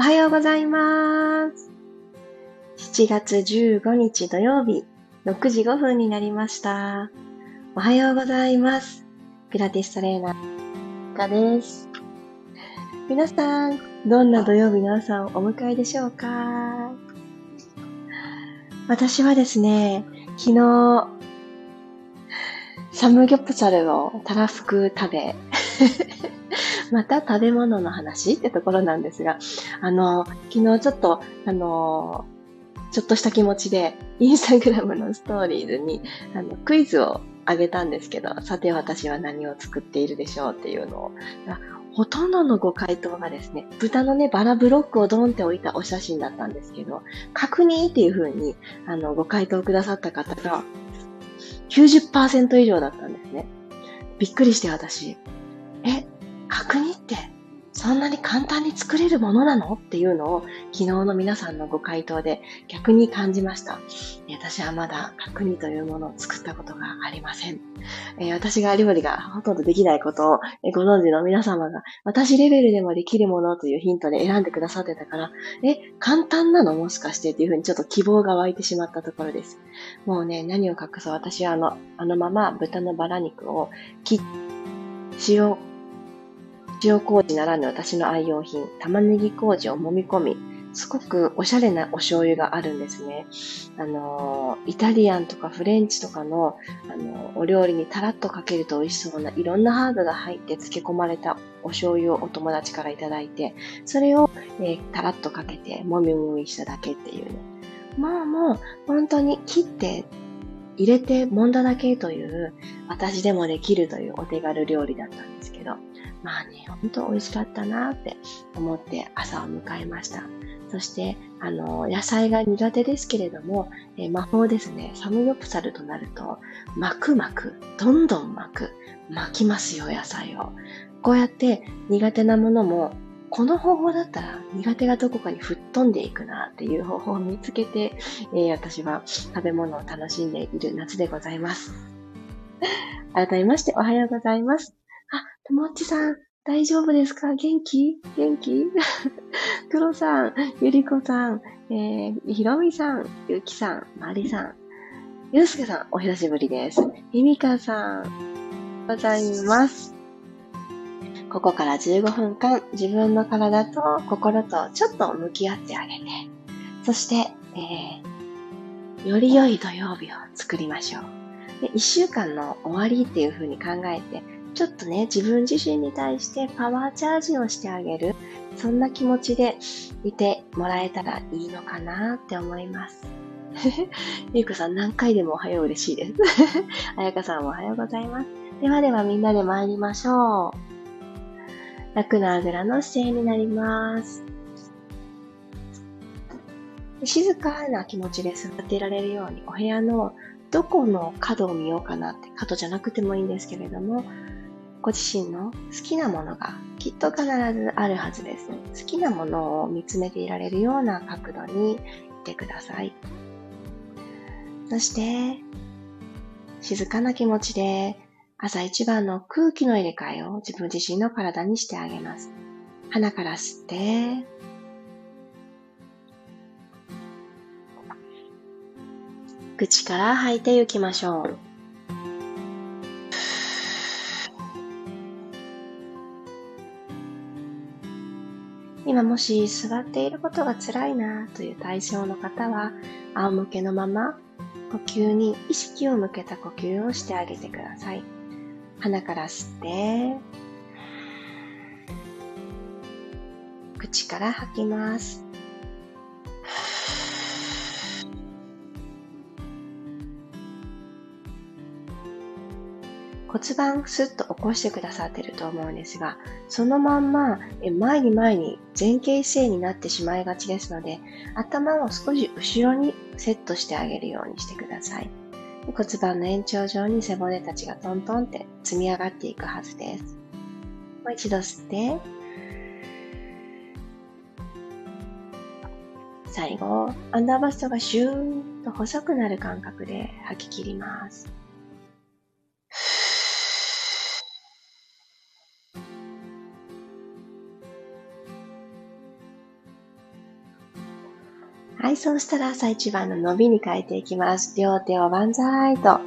おはようございます。7月15日土曜日、6時5分になりました。おはようございます。ピラティストレーナー、かです。皆さん、どんな土曜日の朝をお迎えでしょうか？私はですね、昨日、サムギョプサルをたらふく食べ、また食べ物の話ってところなんですが、あの、昨日ちょっと、あの、ちょっとした気持ちで、インスタグラムのストーリーズに、あの、クイズをあげたんですけど、さて私は何を作っているでしょうっていうのを、ほとんどのご回答がですね、豚のね、バラブロックをドンって置いたお写真だったんですけど、確認っていう風に、あの、ご回答くださった方が、90%以上だったんですね。びっくりして私、そんなに簡単に作れるものなの？っていうのを昨日の皆さんのご回答で逆に感じました。私はまだ角煮というものを作ったことがありません。え私が料理がほとんどできないことをご存知の皆様が私レベルでもできるものというヒントで選んでくださってたから、え、簡単なの？もしかしてっていうふうにちょっと希望が湧いてしまったところです。もうね、何を隠そう？私はあの、あのまま豚のバラ肉を切っ塩塩麹ならぬ私の愛用品、玉ねぎ麹を揉み込み、すごくおしゃれなお醤油があるんですね。あの、イタリアンとかフレンチとかの、あの、お料理にタラッとかけると美味しそうないろんなハーブが入って漬け込まれたお醤油をお友達からいただいて、それを、えー、タラッとかけてもみもみしただけっていうね。まあもう、本当に切って入れて揉んだだけという私でもできるというお手軽料理だったんですけど、まあね、ほんと美味しかったなって思って朝を迎えました。そして、あの、野菜が苦手ですけれども、え、魔法ですね。サムギョプサルとなると、巻く巻く、どんどん巻く、巻きますよ、野菜を。こうやって苦手なものも、この方法だったら苦手がどこかに吹っ飛んでいくなっていう方法を見つけて、えー、私は食べ物を楽しんでいる夏でございます。改めましておはようございます。あ、ともっちさん、大丈夫ですか？元気？元気？クロさん、ゆりこさん、えー、ひろみさん、ゆきさん、まりさん、ゆうすけさん、お久しぶりです。みみかさん、ございます。ここから15分間、自分の体と心とちょっと向き合ってあげて、そして、えー、より良い土曜日を作りましょう。で1週間の終わりっていう風に考えて、ちょっとね、自分自身に対してパワーチャージをしてあげる。そんな気持ちでいてもらえたらいいのかなって思います。ゆうこさん何回でもおはよう嬉しいです。あやかさんもおはようございます。ではではみんなで参りましょう。楽なあぐらの姿勢になります。静かな気持ちで座っていられるようにお部屋のどこの角を見ようかなって、角じゃなくてもいいんですけれども、ご自身の好きなものがきっと必ずあるはずです。好きなものを見つめていられるような角度にいてください。そして、静かな気持ちで朝一番の空気の入れ替えを自分自身の体にしてあげます。鼻から吸って、口から吐いていきましょう。今もし座っていることが辛いなという対象の方は、仰向けのまま呼吸に意識を向けた呼吸をしてあげてください。鼻から吸って、口から吐きます。骨盤スッと起こしてくださってると思うんですが、そのまんま前に前に前傾姿勢になってしまいがちですので、頭を少し後ろにセットしてあげるようにしてください。骨盤の延長上に背骨たちがトントンって積み上がっていくはずです。もう一度吸って、最後、アンダーバストがシューンと細くなる感覚で吐き切ります。はい、そうしたら朝一番の伸びに変えていきます。両手を万歳と。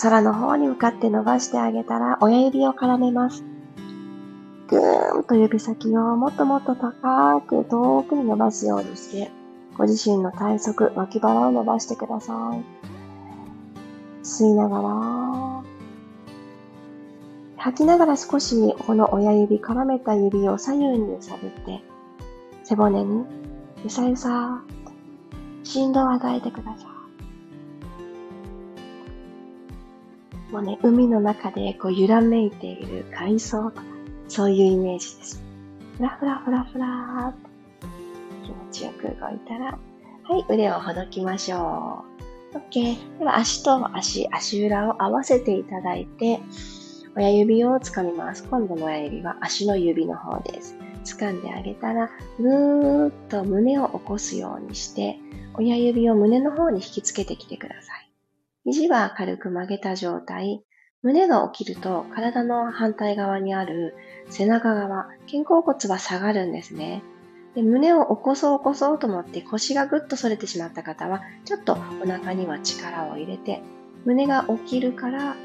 空の方に向かって伸ばしてあげたら、親指を絡めます。ぐーんと指先をもっともっと高く遠くに伸ばすようにして、ご自身の体側、脇腹を伸ばしてください。吸いながら、吐きながら少しこの親指、絡めた指を左右に揺さぶって、背骨にゆさゆさ振動を与えてください。もうね、海の中でこう揺らめいている海藻とか、そういうイメージです。ふらふらふらふらって気持ちよく動いたら、はい、腕をほどきましょう。OK。では足と足、足裏を合わせていただいて、親指をつかみます。今度の親指は足の指の方です。掴んであげたら、ぐーっと胸を起こすようにして、親指を胸の方に引きつけてきてください。肘は軽く曲げた状態。胸が起きると体の反対側にある背中側、肩甲骨は下がるんですね。で胸を起こそう起こそうと思って腰がぐっと反れてしまった方は、ちょっとお腹には力を入れて、胸が起きるから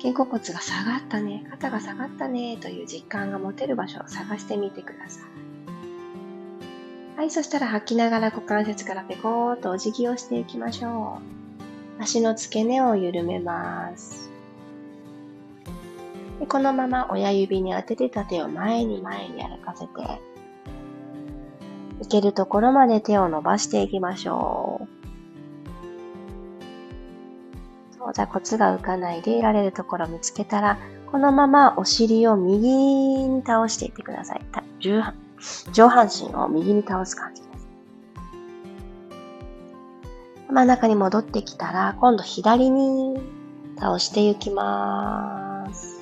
肩甲骨が下がったね、肩が下がったねという実感が持てる場所を探してみてください。はい、そしたら吐きながら股関節からペコーっとお辞儀をしていきましょう。足の付け根を緩めます。でこのまま親指に当ててた手を前に前に歩かせて、いけるところまで手を伸ばしていきましょう。座骨が浮かないでいられるところを見つけたら、このままお尻を右に倒していってください。上半身を右に倒す感じです。真ん中に戻ってきたら、今度左に倒していきます。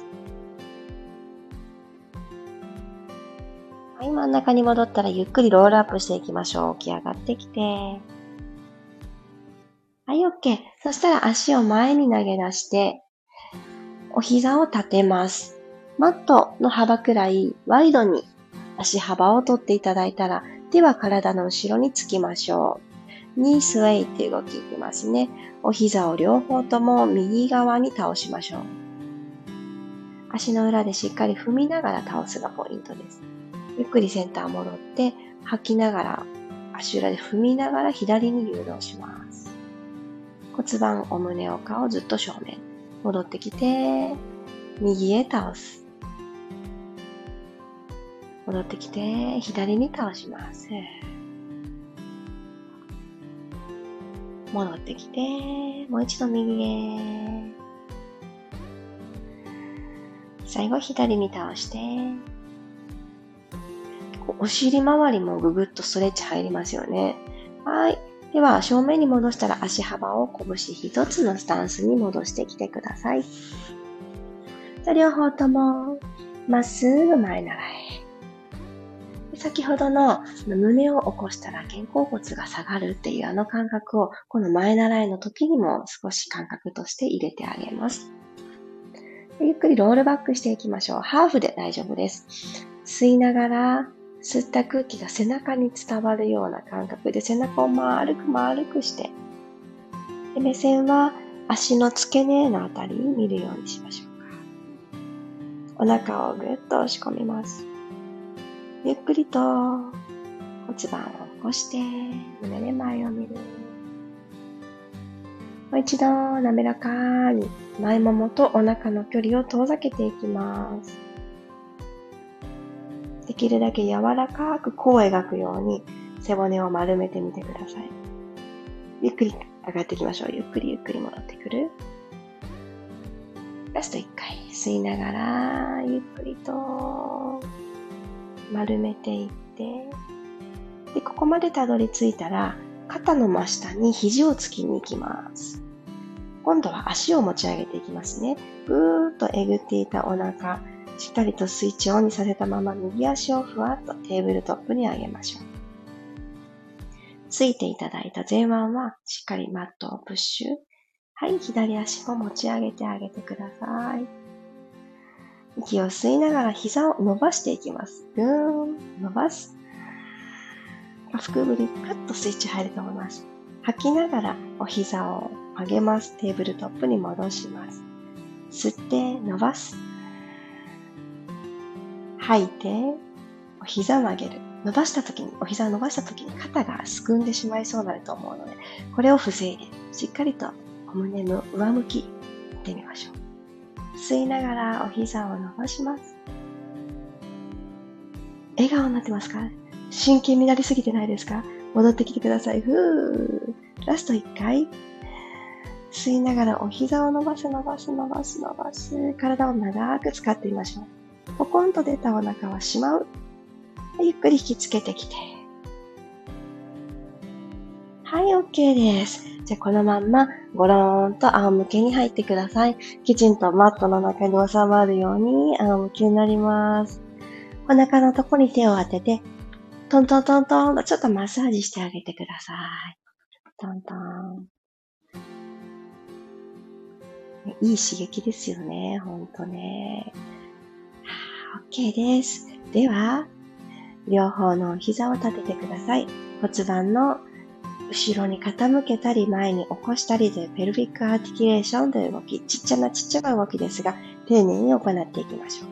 はい、真ん中に戻ったらゆっくりロールアップしていきましょう。起き上がってきて。はい、OK。そしたら足を前に投げ出して、お膝を立てます。マットの幅くらいワイドに足幅を取っていただいたら、手は体の後ろにつきましょう。ニースウェイって動きいきますね。お膝を両方とも右側に倒しましょう。足の裏でしっかり踏みながら倒すがポイントです。ゆっくりセンター戻って、吐きながら、足裏で踏みながら左に誘導します。骨盤、お胸、お顔ずっと正面。戻ってきて、右へ倒す。戻ってきて、左に倒します。戻ってきて、もう一度右へ。最後左に倒して、お尻周りもぐぐっとストレッチ入りますよね。はい。では、正面に戻したら足幅を拳一つのスタンスに戻してきてください。両方とも、まっすぐ前習え。先ほどの胸を起こしたら肩甲骨が下がるっていうあの感覚を、この前習いの時にも少し感覚として入れてあげます。ゆっくりロールバックしていきましょう。ハーフで大丈夫です。吸いながら吸った空気が背中に伝わるような感覚で背中を丸く丸くして目線は足の付け根のあたりに見るようにしましょうか。お腹をぐっと押し込みます。ゆっくりと骨盤を起こして胸で前を見る。もう一度滑らかに前ももとお腹の距離を遠ざけていきます。できるだけ柔らかく弧を描くように背骨を丸めてみてください。ゆっくり上がっていきましょう。ゆっくりゆっくり戻ってくる。ラスト1回吸いながらゆっくりと丸めていってでここまでたどり着いたら肩の真下に肘をつきに行きます。今度は足を持ち上げていきますね。ぐーっとえぐっていたお腹、しっかりとスイッチオンにさせたまま右足をふわっとテーブルトップに上げましょう。ついていただいた前腕はしっかりマットをプッシュ。はい、左足も持ち上げてあげてください。息を吸いながら膝を伸ばしていきます。ぐーん、伸ばす。腹部にパッとスイッチ入ると思います。吐きながらお膝を曲げます。テーブルトップに戻します。吸って伸ばす。吐いて、お膝を曲げる。伸ばした時に、お膝を伸ばした時に肩がすくんでしまいそうになると思うので、これを防いで、しっかりとお胸の上向き、ってみましょう。吸いながらお膝を伸ばします。笑顔になってますか？真剣になりすぎてないですか？戻ってきてください。ふー。ラスト1回。吸いながらお膝を伸ばす伸ばす伸ばす伸ばす。体を長く使ってみましょう。ポコンと出たお腹はしまう。ゆっくり引きつけてきて。はい、OK です。じゃあこのまんま、ゴローンと仰向けに入ってください。きちんとマットの中に収まるように仰向けになります。お腹のとこに手を当てて、トントントントンとちょっとマッサージしてあげてください。トントン。いい刺激ですよね、ほんとね。OK です。では、両方の膝を立ててください。骨盤の後ろに傾けたり前に起こしたりというペルフィックアーティキュレーションという動き、ちっちゃなちっちゃな動きですが、丁寧に行っていきましょう。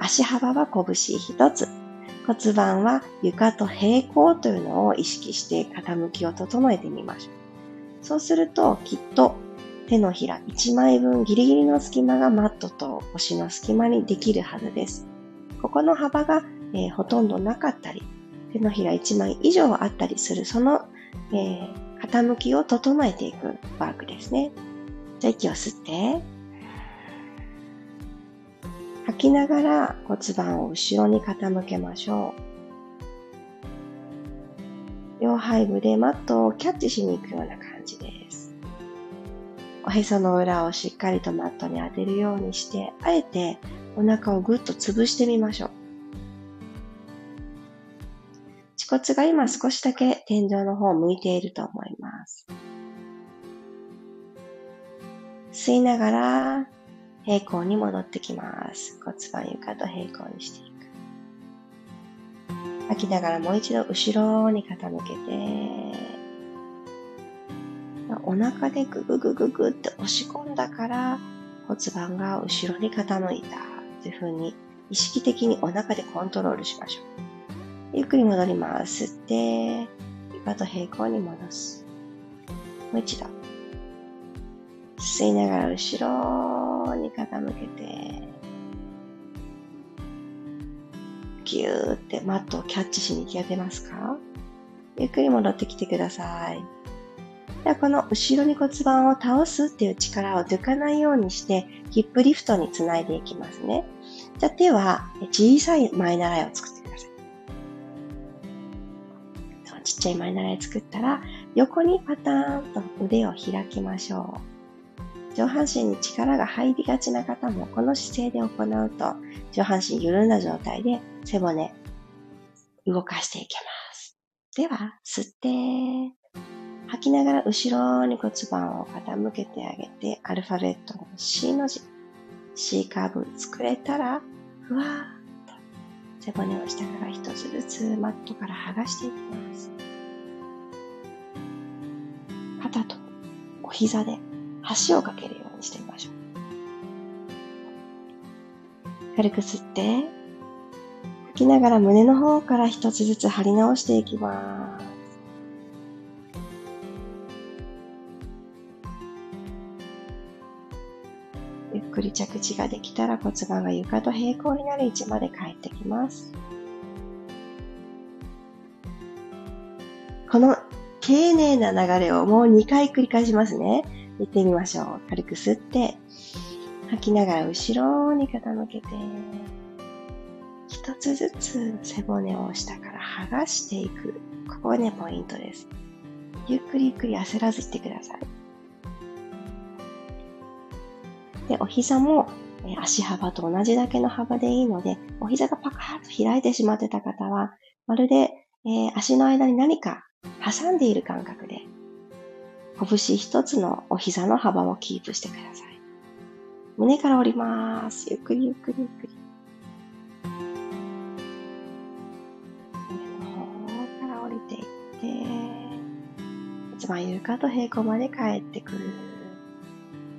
足幅は拳一つ。骨盤は床と平行というのを意識して傾きを整えてみましょう。そうするときっと手のひら1枚分ギリギリの隙間がマットと腰の隙間にできるはずです。ここの幅が、えー、ほとんどなかったり、手のひら1枚以上あったりする、その、えー、傾きを整えていくワークですね。じゃあ息を吸って、吐きながら骨盤を後ろに傾けましょう。両背部でマットをキャッチしに行くような感じです。おへその裏をしっかりとマットに当てるようにして、あえてお腹をぐっと潰してみましょう。恥骨が今少しだけ天井の方を向いていると思います。吸いながら平行に戻ってきます。骨盤床と平行にしていく。吐きながらもう一度後ろに傾けて、お腹でグググググって押し込んだから骨盤が後ろに傾いたというふうに意識的にお腹でコントロールしましょう。ゆっくり戻ります。吸って、床と平行に戻す。もう一度。吸いながら後ろに傾けて、ぎゅーってマットをキャッチしに行き当てますか？ゆっくり戻ってきてください。ではこの後ろに骨盤を倒すっていう力を抜かないようにして、ヒップリフトにつないでいきますね。じゃあ手は小さい前習いを作ってください。ちっちゃい前習い作ったら、横にパターンと腕を開きましょう。上半身に力が入りがちな方もこの姿勢で行うと上半身緩んだ状態で背骨動かしていけます。では、吸って、吐きながら後ろに骨盤を傾けてあげて、アルファベットの C の字、C カーブ作れたら、ふわーっと背骨を下から一つずつマットから剥がしていきます。肩とお膝で橋をかけるようにしてみましょう。軽く吸って、吐きながら胸の方から一つずつ張り直していきます。くり着地ができたら骨盤が床と平行になる位置まで帰ってきます。この丁寧な流れをもう2回繰り返しますね。行ってみましょう。軽く吸って、吐きながら後ろに傾けて、一つずつ背骨を下から剥がしていく。ここがね、ポイントです。ゆっくりゆっくり焦らずしてください。で、お膝も足幅と同じだけの幅でいいので、お膝がパカーッと開いてしまってた方は、まるで、え、足の間に何か挟んでいる感覚で拳一つのお膝の幅をキープしてください。胸から降ります。ゆっくりゆっくりゆっくり。胸の方から降りて、骨盤床と平行まで帰ってくる。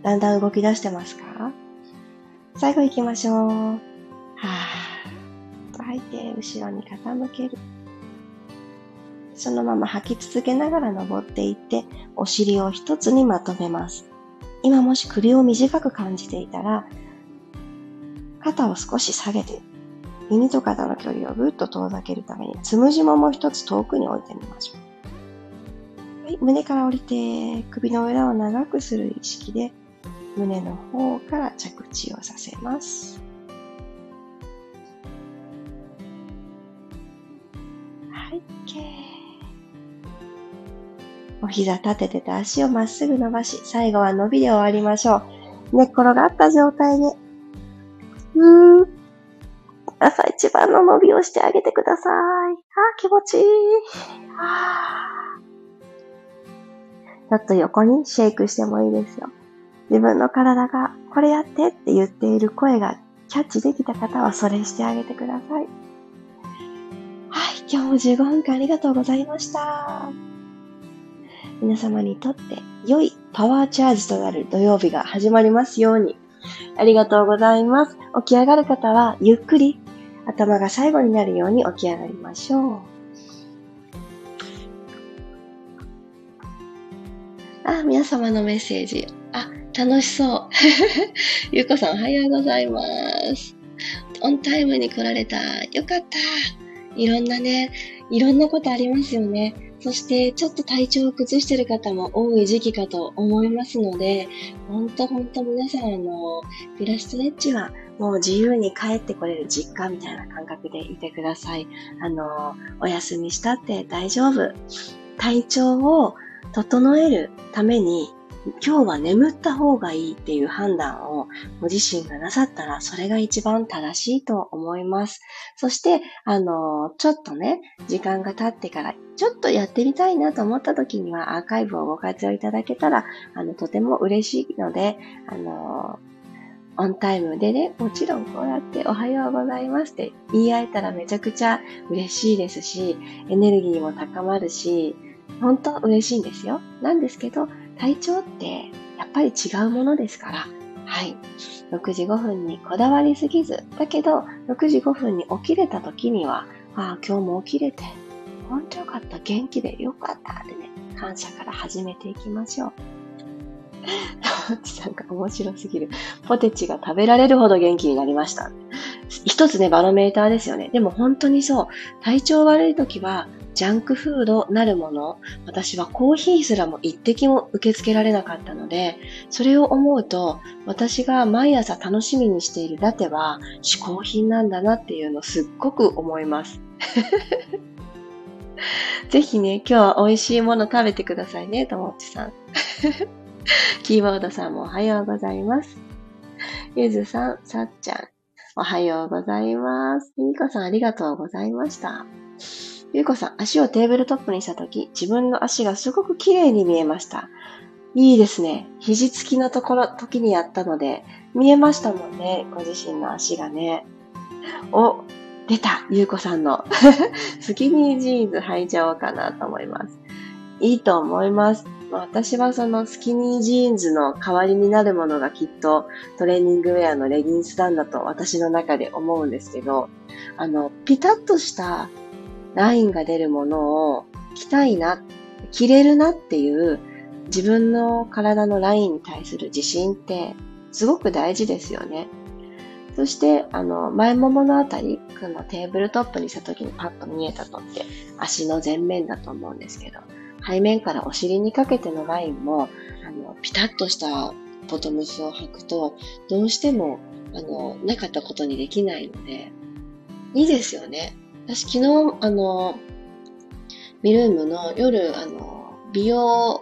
だんだん動き出してますか？最後行きましょう。はぁ。と吐いて、後ろに傾ける。そのまま吐き続けながら登っていって、お尻を一つにまとめます。今もし首を短く感じていたら、肩を少し下げて、耳と肩の距離をぐっと遠ざけるために、つむじもも一つ遠くに置いてみましょう。はい、胸から降りて、首の裏を長くする意識で、胸の方から着地をさせます。はい、OK。お膝立ててて足をまっすぐ伸ばし、最後は伸びで終わりましょう。寝っ転がった状態で、うー朝一番の伸びをしてあげてください。あ、気持ちいい。あちょっと横にシェイクしてもいいですよ。自分の体がこれやってって言っている声がキャッチできた方はそれしてあげてください。はい、今日も15分間ありがとうございました。皆様にとって良いパワーチャージとなる土曜日が始まりますように。ありがとうございます。起き上がる方はゆっくり頭が最後になるように起き上がりましょう。あ、皆様のメッセージ。あ、楽しそう。ゆうこさんおはようございます。オンタイムに来られた。よかった。いろんなね、いろんなことありますよね。そしてちょっと体調を崩してる方も多い時期かと思いますので、ほんとほんと皆さんあの、ピラストレッチはもう自由に帰ってこれる実家みたいな感覚でいてください。あの、お休みしたって大丈夫。体調を整えるために今日は眠った方がいいっていう判断をご自身がなさったら、それが一番正しいと思います。そして、あの、ちょっとね、時間が経ってから、ちょっとやってみたいなと思った時には、アーカイブをご活用いただけたら、あの、とても嬉しいので、あの、オンタイムでね、もちろんこうやっておはようございますって言い合えたらめちゃくちゃ嬉しいですし、エネルギーも高まるし、本当嬉しいんですよ。なんですけど、体調ってやっぱり違うものですから、はい。6時5分にこだわりすぎず、だけど6時5分に起きれた時には、ああ、今日も起きれて、本当よかった、元気でよかったってね、感謝から始めていきましょう。ともちさんが面白すぎる。ポテチが食べられるほど元気になりました。一つね、バロメーターですよね。でも本当にそう。体調悪い時は、ジャンクフードなるもの、私はコーヒーすらも一滴も受け付けられなかったので、それを思うと、私が毎朝楽しみにしているラテは嗜好品なんだなっていうのをすっごく思います。ぜひね、今日は美味しいもの食べてくださいね、ともっちさん。キーボードさんもおはようございます。ゆずさん、さっちゃん、おはようございます。みみこさんありがとうございました。ゆうこさん、足をテーブルトップにしたとき、自分の足がすごく綺麗に見えました。いいですね。肘つきのところ、時にやったので、見えましたもんね。ご自身の足がね。お、出たゆうこさんの。スキニージーンズ履いちゃおうかなと思います。いいと思います。私はそのスキニージーンズの代わりになるものがきっとトレーニングウェアのレギンスなんだと私の中で思うんですけど、あの、ピタッとしたラインが出るものを着たいな、着れるなっていう自分の体のラインに対する自信ってすごく大事ですよね。そして、あの、前もものあたり、このテーブルトップにした時にパッと見えたとって足の前面だと思うんですけど、背面からお尻にかけてのラインも、あの、ピタッとしたボトムスを履くと、どうしても、あの、なかったことにできないので、いいですよね。私昨日、あの、ミルームの夜、あの、美容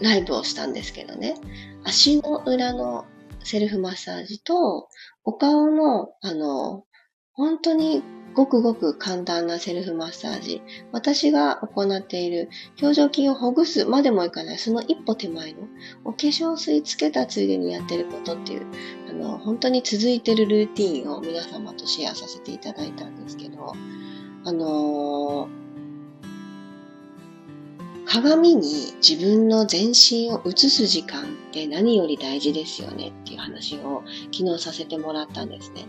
ライブをしたんですけどね、足の裏のセルフマッサージと、お顔の、あの、本当にごくごく簡単なセルフマッサージ。私が行っている表情筋をほぐすまでもいかない、その一歩手前のお化粧水つけたついでにやってることっていう、あの、本当に続いてるルーティンを皆様とシェアさせていただいたんですけど、あのー、鏡に自分の全身を映す時間って何より大事ですよねっていう話を昨日させてもらったんですね。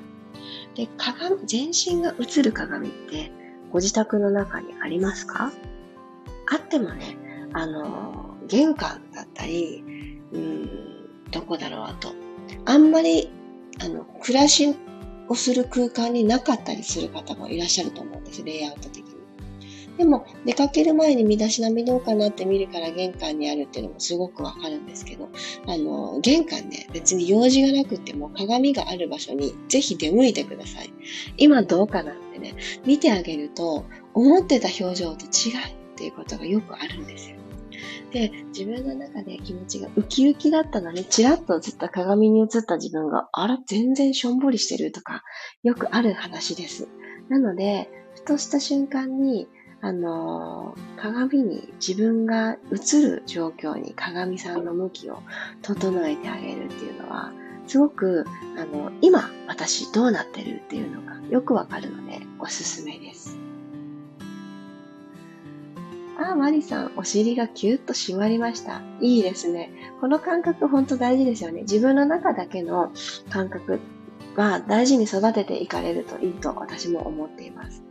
で、鏡、全身が映る鏡ってご自宅の中にありますか？あってもね、あの、玄関だったり、うん、どこだろう、あと。あんまり、あの、暮らしをする空間になかったりする方もいらっしゃると思うんです、レイアウト的に。でも、出かける前に身だしなみどうかなって見るから玄関にあるっていうのもすごくわかるんですけど、あの、玄関ね、別に用事がなくても鏡がある場所にぜひ出向いてください。今どうかなってね、見てあげると、思ってた表情と違うっていうことがよくあるんですよ。で、自分の中で気持ちがウキウキだったのに、チラッと映った鏡に映った自分が、あら、全然しょんぼりしてるとか、よくある話です。なので、ふとした瞬間に、あのー、鏡に自分が映る状況に鏡さんの向きを整えてあげるっていうのは、すごく、あの、今私どうなってるっていうのがよくわかるのでおすすめです。あ、マリさん、お尻がキュッと締まりました。いいですね。この感覚本当大事ですよね。自分の中だけの感覚は大事に育てていかれるといいと私も思っています。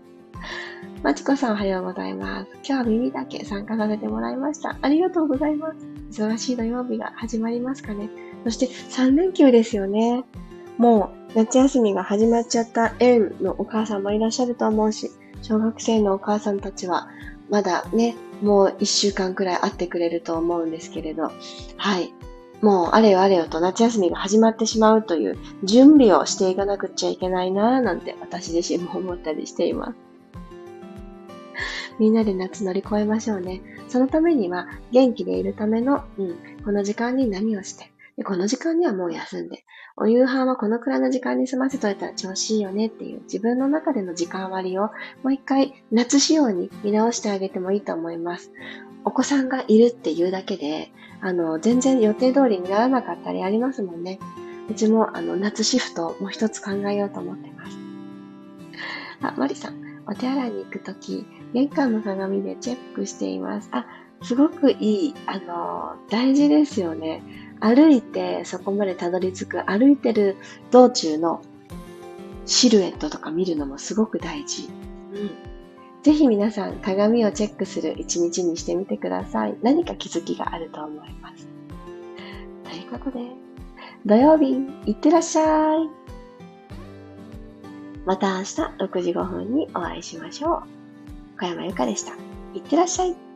まちこさんおはようございます。今日は耳だけ参加させてもらいました。ありがとうございます。忙しい土曜日が始まりますかね。そして3連休ですよね。もう夏休みが始まっちゃった園のお母さんもいらっしゃると思うし、小学生のお母さんたちはまだね、もう1週間くらい会ってくれると思うんですけれど、はい。もうあれよあれよと夏休みが始まってしまうという準備をしていかなくちゃいけないなぁなんて私自身も思ったりしています。みんなで夏乗り越えましょうね。そのためには、元気でいるための、うん、この時間に何をして、でこの時間にはもう休んで、お夕飯はこのくらいの時間に済ませといたら調子いいよねっていう自分の中での時間割をもう一回夏仕様に見直してあげてもいいと思います。お子さんがいるっていうだけで、あの、全然予定通りにならなかったりありますもんね。うちもあの夏シフトもう一つ考えようと思ってます。あ、マリさん。お手洗いに行くとき、玄関の鏡でチェックしています。あ、すごくいい。あの、大事ですよね。歩いてそこまでたどり着く、歩いてる道中のシルエットとか見るのもすごく大事。うん。ぜひ皆さん鏡をチェックする一日にしてみてください。何か気づきがあると思います。ということで、土曜日、いってらっしゃい。また明日6時5分にお会いしましょう。小山由かでした。いってらっしゃい。